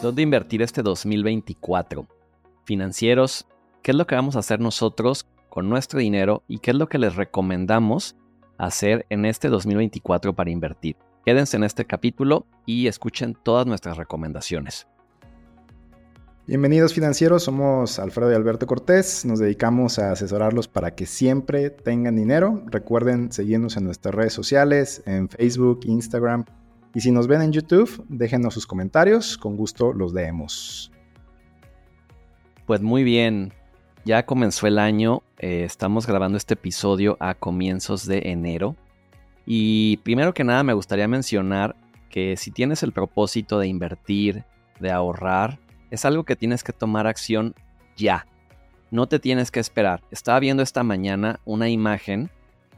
¿Dónde invertir este 2024? Financieros, ¿qué es lo que vamos a hacer nosotros con nuestro dinero y qué es lo que les recomendamos hacer en este 2024 para invertir? Quédense en este capítulo y escuchen todas nuestras recomendaciones. Bienvenidos financieros, somos Alfredo y Alberto Cortés, nos dedicamos a asesorarlos para que siempre tengan dinero. Recuerden seguirnos en nuestras redes sociales, en Facebook, Instagram y si nos ven en YouTube, déjenos sus comentarios, con gusto los leemos. Pues muy bien, ya comenzó el año, eh, estamos grabando este episodio a comienzos de enero y primero que nada me gustaría mencionar que si tienes el propósito de invertir, de ahorrar, es algo que tienes que tomar acción ya. No te tienes que esperar. Estaba viendo esta mañana una imagen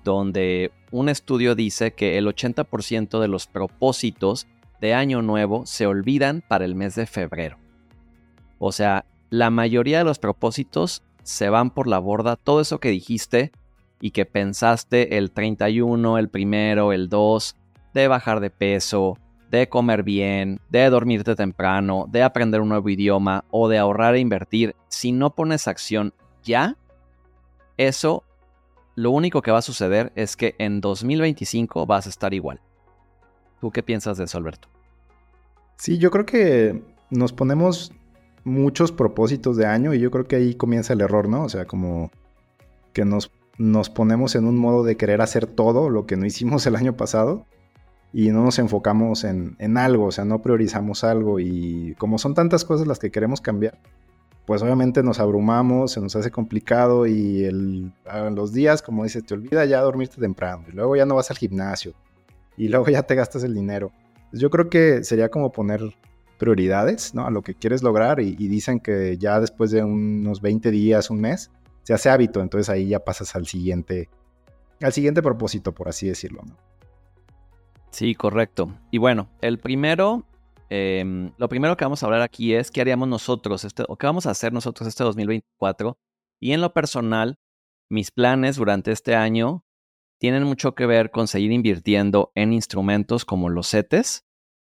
donde un estudio dice que el 80% de los propósitos de año nuevo se olvidan para el mes de febrero. O sea, la mayoría de los propósitos se van por la borda. Todo eso que dijiste y que pensaste el 31, el primero, el 2, de bajar de peso, de comer bien, de dormirte temprano, de aprender un nuevo idioma o de ahorrar e invertir, si no pones acción ya, eso lo único que va a suceder es que en 2025 vas a estar igual. ¿Tú qué piensas de eso, Alberto? Sí, yo creo que nos ponemos muchos propósitos de año y yo creo que ahí comienza el error, ¿no? O sea, como que nos, nos ponemos en un modo de querer hacer todo lo que no hicimos el año pasado y no nos enfocamos en, algo, o sea, no priorizamos algo y como son tantas cosas las que queremos cambiar, pues obviamente nos abrumamos, se nos hace complicado y el, los días, como dices, te olvida ya dormirte temprano y luego ya no vas al gimnasio y luego ya te gastas el dinero. Yo creo que sería como poner prioridades, ¿no? A lo que quieres lograr y, y dicen que ya después de unos 20 días, un mes, se hace hábito, entonces ahí ya pasas al siguiente, al siguiente propósito, por así decirlo, ¿no? Sí, correcto. Y bueno, el primero, em, lo primero que vamos a hablar aquí es qué haríamos nosotros, este, o qué vamos a hacer nosotros este 2024. Y en lo personal, mis planes durante este año tienen mucho que ver con seguir invirtiendo en instrumentos como los CETES,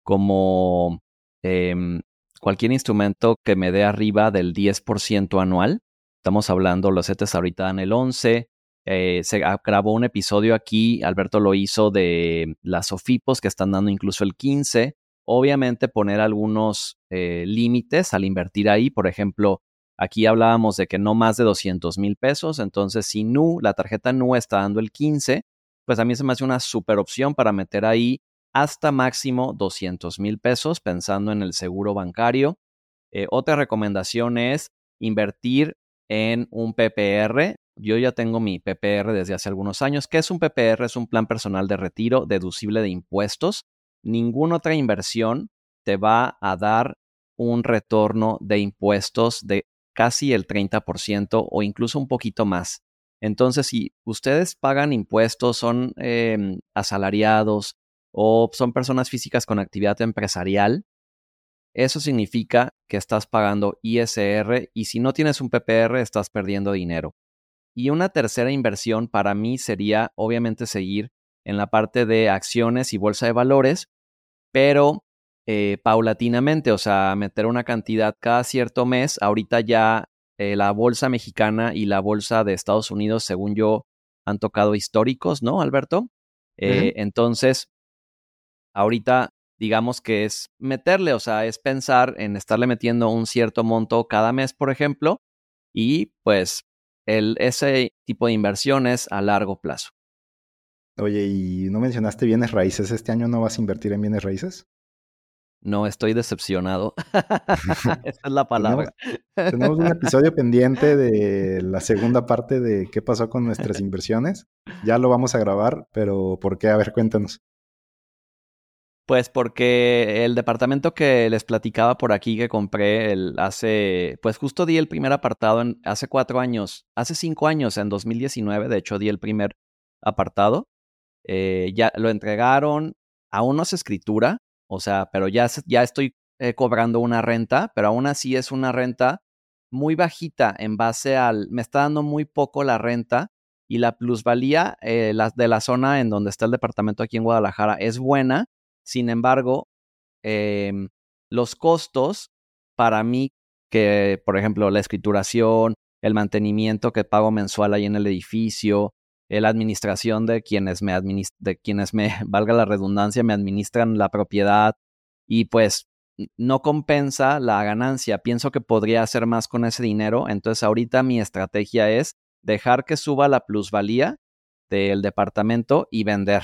como em, cualquier instrumento que me dé arriba del 10% anual. Estamos hablando, los CETES ahorita en el 11, eh, se grabó un episodio aquí, Alberto lo hizo de las SOFIPOS que están dando incluso el 15. Obviamente poner algunos eh, límites al invertir ahí, por ejemplo, aquí hablábamos de que no más de 200 mil pesos, entonces si NU, la tarjeta NU está dando el 15, pues a mí se me hace una super opción para meter ahí hasta máximo 200 mil pesos pensando en el seguro bancario. Eh, otra recomendación es invertir en un PPR. Yo ya tengo mi PPR desde hace algunos años. ¿Qué es un PPR? Es un plan personal de retiro deducible de impuestos. Ninguna otra inversión te va a dar un retorno de impuestos de casi el 30% o incluso un poquito más. Entonces, si ustedes pagan impuestos, son em, asalariados o son personas físicas con actividad empresarial, eso significa que estás pagando ISR y si no tienes un PPR estás perdiendo dinero. Y una tercera inversión para mí sería obviamente seguir en la parte de acciones y bolsa de valores, pero eh, paulatinamente, o sea, meter una cantidad cada cierto mes. Ahorita ya eh, la bolsa mexicana y la bolsa de Estados Unidos, según yo, han tocado históricos, ¿no, Alberto? Eh, entonces, ahorita digamos que es meterle, o sea, es pensar en estarle metiendo un cierto monto cada mes, por ejemplo, y pues el, ese tipo de inversiones a largo plazo. Oye, ¿y no mencionaste bienes raíces? ¿Este año no vas a invertir en bienes raíces? No, estoy decepcionado. Esa es la palabra. tenemos, un episodio pendiente de la segunda parte de qué pasó con nuestras inversiones. Ya lo vamos a grabar, pero ¿por qué? A ver, cuéntanos. Pues porque el departamento que les platicaba por aquí que compré el, hace, pues justo di el primer apartado en, hace cuatro años, hace cinco años, en 2019, de hecho di el primer apartado. Eh, ya lo entregaron, aún no es escritura, o sea, pero ya, ya estoy eh, cobrando una renta, pero aún así es una renta muy bajita en base al, me está dando muy poco la renta y la plusvalía eh, de la zona en donde está el departamento aquí en Guadalajara es buena, sin embargo, em, los costos para mí, que por ejemplo la escrituración, el mantenimiento que pago mensual ahí en el edificio, la administración de quienes me de quienes me, valga la redundancia, me administran la propiedad y pues no compensa la ganancia. Pienso que podría hacer más con ese dinero. Entonces ahorita mi estrategia es dejar que suba la plusvalía del departamento y vender.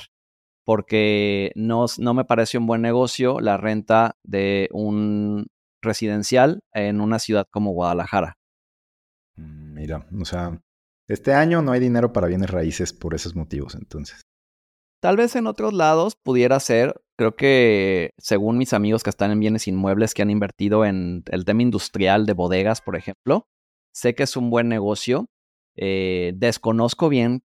Porque no, no me parece un buen negocio la renta de un residencial en una ciudad como Guadalajara. Mm, mira, o sea, este año no hay dinero para bienes raíces por esos motivos, entonces. Tal vez en otros lados pudiera ser, creo que según mis amigos que están en bienes inmuebles que han invertido en el tema industrial de bodegas, por ejemplo, sé que es un buen negocio. Eh, desconozco bien,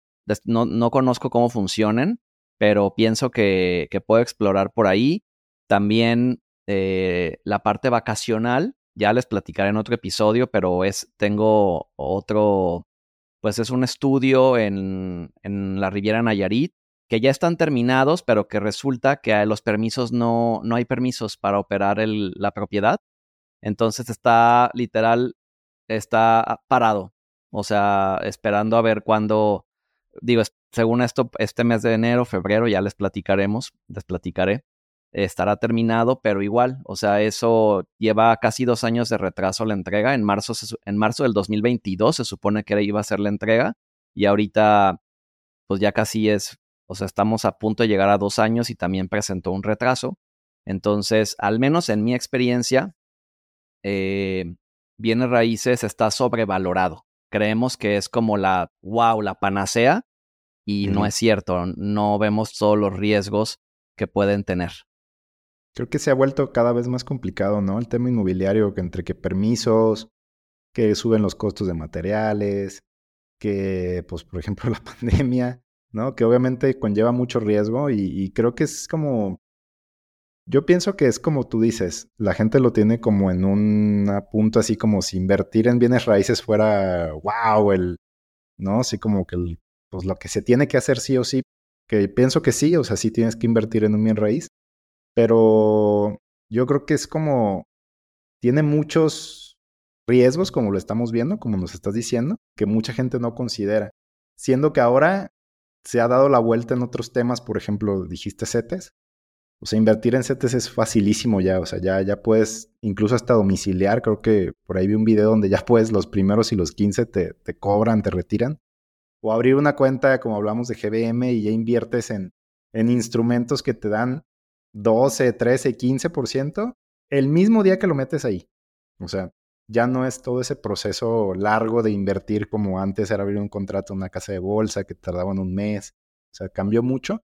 no, no, conozco cómo funcionen, pero pienso que, que puedo explorar por ahí. También eh, la parte vacacional, ya les platicaré en otro episodio, pero es, tengo otro, pues es un estudio en, en la Riviera Nayarit que ya están terminados, pero que resulta que los permisos no, no hay permisos para operar la propiedad. Entonces está literal, está parado. O sea, esperando a ver cuándo, digo, según esto, este mes de enero, febrero, ya les platicaremos, les platicaré, estará terminado, pero igual, o sea, eso lleva casi dos años de retraso la entrega. En marzo, en marzo del 2022 se supone que iba a ser la entrega y ahorita, pues ya casi es o sea, estamos a punto de llegar a dos años y también presentó un retraso. Entonces, al menos en mi experiencia, eh, bienes raíces está sobrevalorado. Creemos que es como la, wow, la panacea, y no es cierto. No vemos todos los riesgos que pueden tener. Creo que se ha vuelto cada vez más complicado, ¿no? El tema inmobiliario, que entre que permisos, que suben los costos de materiales, que, pues, por ejemplo, la pandemia, ¿no? Que obviamente conlleva mucho riesgo y, creo que es como, yo pienso que es como tú dices, la gente lo tiene como en un punto así como si invertir en bienes raíces fuera, wow, el, ¿no? Así como que el, pues lo que se tiene que hacer sí o sí, que pienso que sí, o sea, sí tienes que invertir en un bien raíz, pero yo creo que es como, tiene muchos riesgos, como lo estamos viendo, como nos estás diciendo, que mucha gente no considera. Siendo que ahora se ha dado la vuelta en otros temas, por ejemplo, dijiste CETES. O sea, invertir en CETES es facilísimo ya, o sea, ya, ya puedes incluso hasta domiciliar, creo que por ahí vi un video donde ya puedes los primeros y los 15 te, te cobran, te retiran. O abrir una cuenta, como hablamos de GBM, y ya inviertes en, en instrumentos que te dan 12, 13, 15% el mismo día que lo metes ahí. O sea, ya no es todo ese proceso largo de invertir como antes era abrir un contrato en una casa de bolsa que tardaban un mes. O sea, cambió mucho.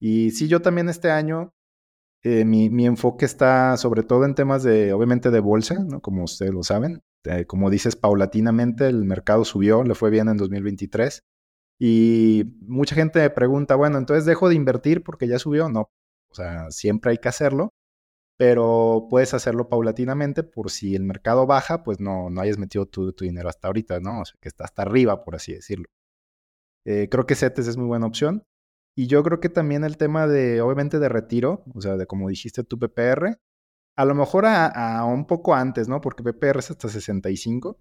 Y sí, yo también este año, eh, mi, mi, enfoque está sobre todo en temas de, obviamente, de bolsa, ¿no? Como ustedes lo saben. Eh, como dices, paulatinamente el mercado subió, le fue bien en 2023. Y mucha gente me pregunta, bueno, entonces dejo de invertir porque ya subió. No, o sea, siempre hay que hacerlo pero puedes hacerlo paulatinamente por si el mercado baja, pues no, no hayas metido tu, tu dinero hasta ahorita, ¿no? O sea, que está hasta arriba, por así decirlo. Eh, creo que CETES es muy buena opción. Y yo creo que también el tema de, obviamente, de retiro, o sea, de como dijiste tu PPR, a lo mejor a, un poco antes, ¿no? Porque PPR es hasta 65,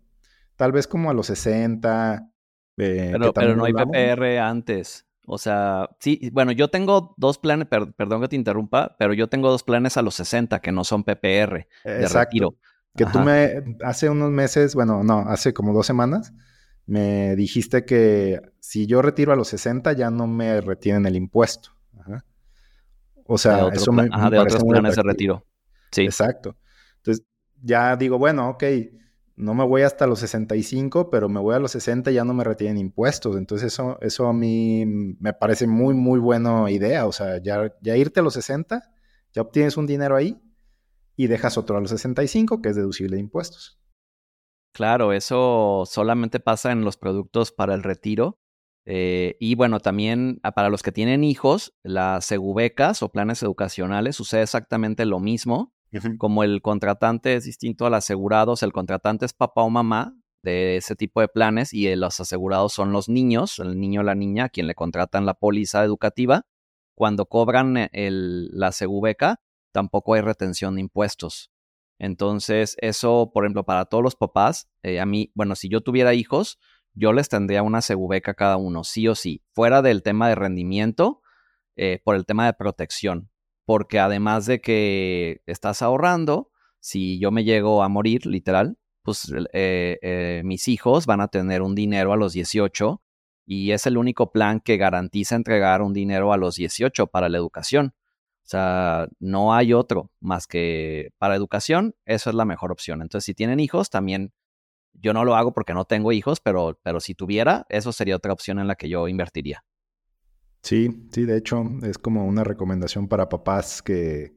tal vez como a los 60. Eh, pero, pero no hay PPR antes. O sea, sí, bueno, yo tengo dos planes, perdón que te interrumpa, pero yo tengo dos planes a los 60 que no son PPR de retiro. Que tú me, hace unos meses, bueno, no, hace como dos semanas, me dijiste que si yo retiro a los 60 ya no me retienen el impuesto. O sea, eso me, Ajá, de otros planes de retiro. Sí. Exacto. Entonces, ya digo, bueno, ok, no me voy hasta los 65, pero me voy a los 60 y ya no me retienen impuestos. Entonces eso, eso a mí me parece muy, muy buena idea. O sea, ya, ya irte a los 60, ya obtienes un dinero ahí y dejas otro a los 65, que es deducible de impuestos. Claro, eso solamente pasa en los productos para el retiro. Eh, y bueno, también ah, para los que tienen hijos, las segubecas o planes educacionales sucede exactamente lo mismo. Como el contratante es distinto al asegurados, el contratante es papá o mamá de ese tipo de planes y los asegurados son los niños, el niño o la niña a quien le contratan la póliza educativa. Cuando cobran eh, el, la segubeca, tampoco hay retención de impuestos. Entonces, eso, por ejemplo, para todos los papás, eh, a mí, bueno, si yo tuviera hijos, yo les tendría una segubeca cada uno, sí o sí, fuera del tema de rendimiento, eh, por el tema de protección, porque además de que estás ahorrando, si yo me llego a morir, literal, pues eh, mis hijos van a tener un dinero a los 18 y es el único plan que garantiza entregar un dinero a los 18 para la educación. O sea, no hay otro más que para educación, eso es la mejor opción. Entonces, si tienen hijos, también yo no lo hago porque no tengo hijos, pero, pero si tuviera, eso sería otra opción en la que yo invertiría. Sí, sí, de hecho, es como una recomendación para papás que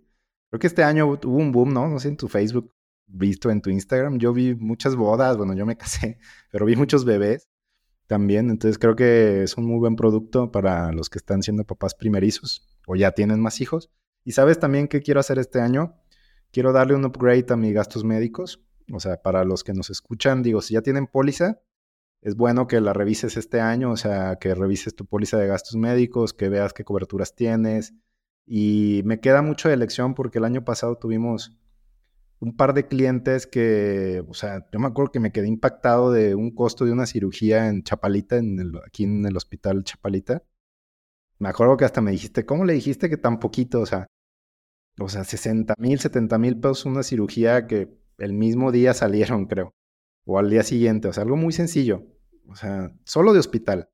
creo que este año hubo un boom, ¿no? No sé, en tu Facebook, visto en tu Instagram, yo vi muchas bodas, bueno, yo me casé, pero vi muchos bebés también, entonces creo que es un muy buen producto para los que están siendo papás primerizos o ya tienen más hijos. Y sabes también qué quiero hacer este año? Quiero darle un upgrade a mis gastos médicos. O sea, para los que nos escuchan, digo, si ya tienen póliza, es bueno que la revises este año, o sea, que revises tu póliza de gastos médicos, que veas qué coberturas tienes. Y me queda mucho de elección porque el año pasado tuvimos un par de clientes que, o sea, yo me acuerdo que me quedé impactado de un costo de una cirugía en Chapalita, en aquí en el hospital Chapalita. Me acuerdo que hasta me dijiste, ¿cómo le dijiste que tan poquito? O sea, o sea, 60 mil, 70 mil pesos una cirugía que el mismo día salieron, creo. O al día siguiente. O sea, algo muy sencillo. O sea, solo de hospital.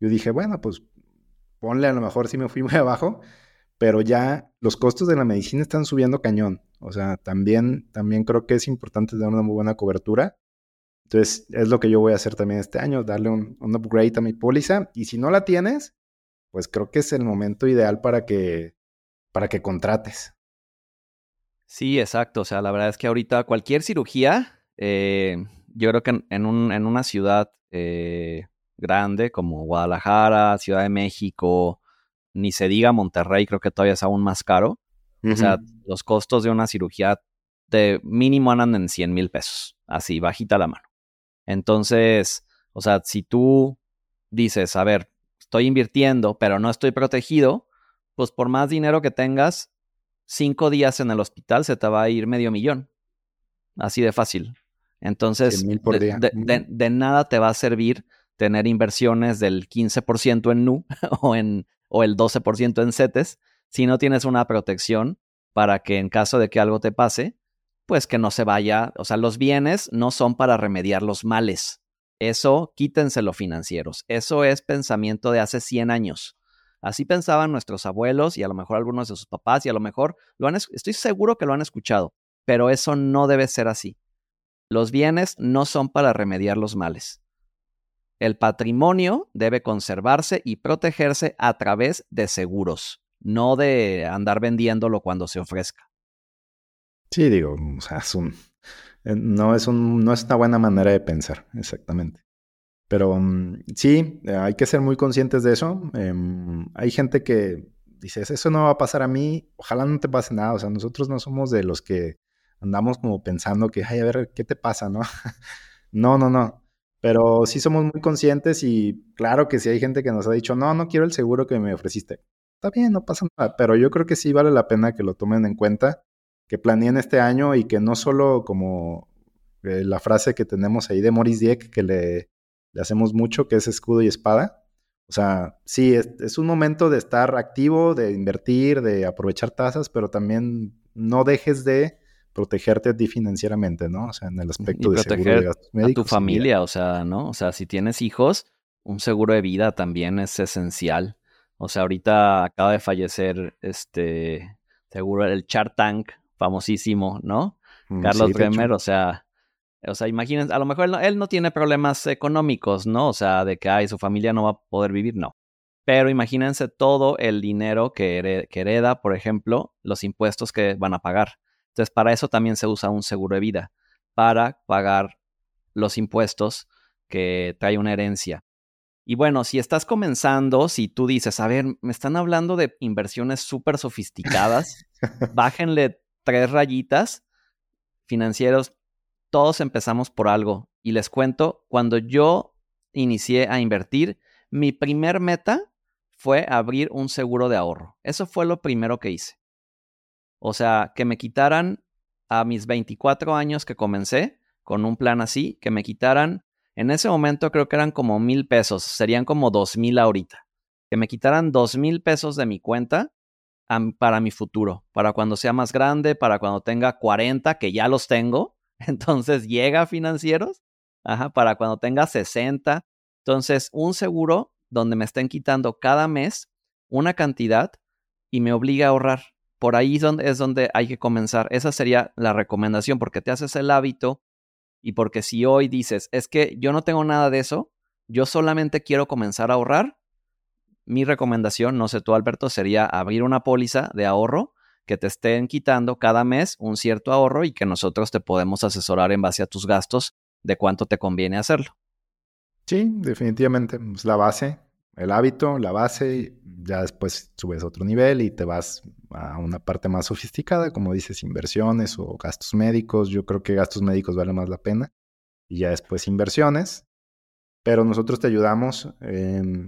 Yo dije, bueno, pues ponle a lo mejor si me fui muy abajo, pero ya los costos de la medicina están subiendo cañón. O sea, también, también creo que es importante dar una muy buena cobertura. Entonces, es lo que yo voy a hacer también este año, darle un, un upgrade a mi póliza. Y si no la tienes, pues creo que es el momento ideal para que, para que contrates. Sí, exacto. O sea, la verdad es que ahorita cualquier cirugía, eh, yo creo que en, un, en una ciudad eh, grande como Guadalajara, Ciudad de México, ni se diga Monterrey, creo que todavía es aún más caro. O sea, los costos de una cirugía de mínimo andan en 100 mil pesos, así, bajita la mano. Entonces, o sea, si tú dices, a ver, estoy invirtiendo, pero no estoy protegido, pues por más dinero que tengas, cinco días en el hospital se te va a ir medio millón. Así de fácil. Entonces, de, nada te va a servir tener inversiones del 15% en NU o, en, o el 12% en CETES si no tienes una protección para que en caso de que algo te pase, pues que no se vaya. O sea, los bienes no son para remediar los males. Eso quítenselo financieros. Eso es pensamiento de hace 100 años. Así pensaban nuestros abuelos y a lo mejor algunos de sus papás y a lo mejor lo han, estoy seguro que lo han escuchado, pero eso no debe ser así. Los bienes no son para remediar los males. El patrimonio debe conservarse y protegerse a través de seguros, no de andar vendiéndolo cuando se ofrezca. Sí, digo, o sea, es un, eh, no es, un, no es una buena manera de pensar, exactamente. Pero mm, sí, hay que ser muy conscientes de eso. Em, hay gente que dice, eso no va a pasar a mí, ojalá no te pase nada. O sea, nosotros no somos de los que andamos como pensando que, ay, a ver, ¿qué te pasa, no? no, no, no. Pero sí somos muy conscientes y claro que sí hay gente que nos ha dicho, no, no quiero el seguro que me ofreciste. Está bien, no pasa nada. Pero yo creo que sí vale la pena que lo tomen en cuenta que planeen este año y que no solo como eh, la frase que tenemos ahí de Maurice Dieck, que le, hacemos mucho, que es escudo y espada. O sea, sí, es, un momento de estar activo, de invertir, de aprovechar tasas, pero también no dejes de protegerte a ti financieramente, ¿no? O sea, en el aspecto de seguro de gastos médicos. A tu familia, o sea, ¿no? O sea, si tienes hijos, un seguro de vida también es esencial. O sea, ahorita acaba de fallecer este seguro el Char Tank famosísimo, ¿no? Mm, Carlos Bremer, o sea, o sea, imagínense, a lo mejor él no, tiene problemas económicos, ¿no? O sea, de que ay, su familia no va a poder vivir, no. Pero imagínense todo el dinero que, que hereda, por ejemplo, los impuestos que van a pagar. Entonces, para eso también se usa un seguro de vida, para pagar los impuestos que trae una herencia. Y bueno, si estás comenzando, si tú dices, a ver, me están hablando de inversiones súper sofisticadas, bájenle tres rayitas financieros, todos empezamos por algo. Y les cuento, cuando yo inicié a invertir, mi primer meta fue abrir un seguro de ahorro. Eso fue lo primero que hice. O sea, que me quitaran a mis 24 años que comencé con un plan así, que me quitaran, en ese momento creo que eran como mil pesos, serían como dos mil ahorita, que me quitaran dos mil pesos de mi cuenta para mi futuro, para cuando sea más grande, para cuando tenga 40, que ya los tengo, entonces llega a financieros, ajá, para cuando tenga 60. Entonces, un seguro donde me estén quitando cada mes una cantidad y me obliga a ahorrar. Por ahí es donde hay que comenzar. Esa sería la recomendación porque te haces el hábito y porque si hoy dices, es que yo no tengo nada de eso, yo solamente quiero comenzar a ahorrar, mi recomendación, no sé tú Alberto, sería abrir una póliza de ahorro que te estén quitando cada mes un cierto ahorro y que nosotros te podemos asesorar en base a tus gastos de cuánto te conviene hacerlo. Sí, definitivamente. Es la base, el hábito, la base, ya después subes a otro nivel y te vas a una parte más sofisticada, como dices, inversiones o gastos médicos. Yo creo que gastos médicos vale más la pena. Y ya después inversiones. Pero nosotros te ayudamos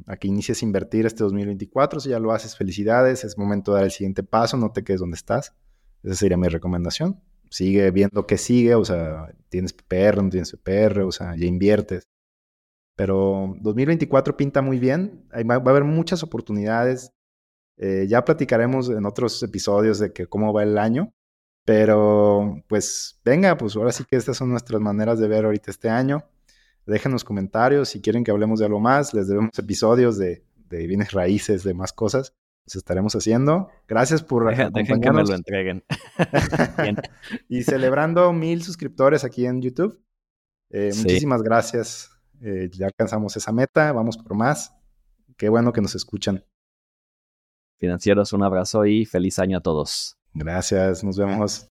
a que inicies a invertir este 2024. Si ya lo haces, felicidades. Es momento de dar el siguiente paso. No te quedes donde estás. Esa sería mi recomendación. Sigue viendo qué sigue. O sea, tienes PPR, no tienes PPR. O sea, ya inviertes. Pero 2024 pinta muy bien. Va a haber muchas oportunidades. Eh, ya platicaremos en otros episodios de que cómo va el año. Pero pues venga, pues ahora sí que estas son nuestras maneras de ver ahorita este año. Déjenos comentarios si quieren que hablemos de algo más. Les debemos episodios de, bienes raíces, de más cosas. Los estaremos haciendo. Gracias por Dejen que me lo entreguen. y celebrando mil suscriptores aquí en YouTube. Eh, muchísimas gracias. Eh, ya alcanzamos esa meta. Vamos por más. Qué bueno que nos escuchan. Financieros, un abrazo y feliz año a todos. Gracias. Nos vemos.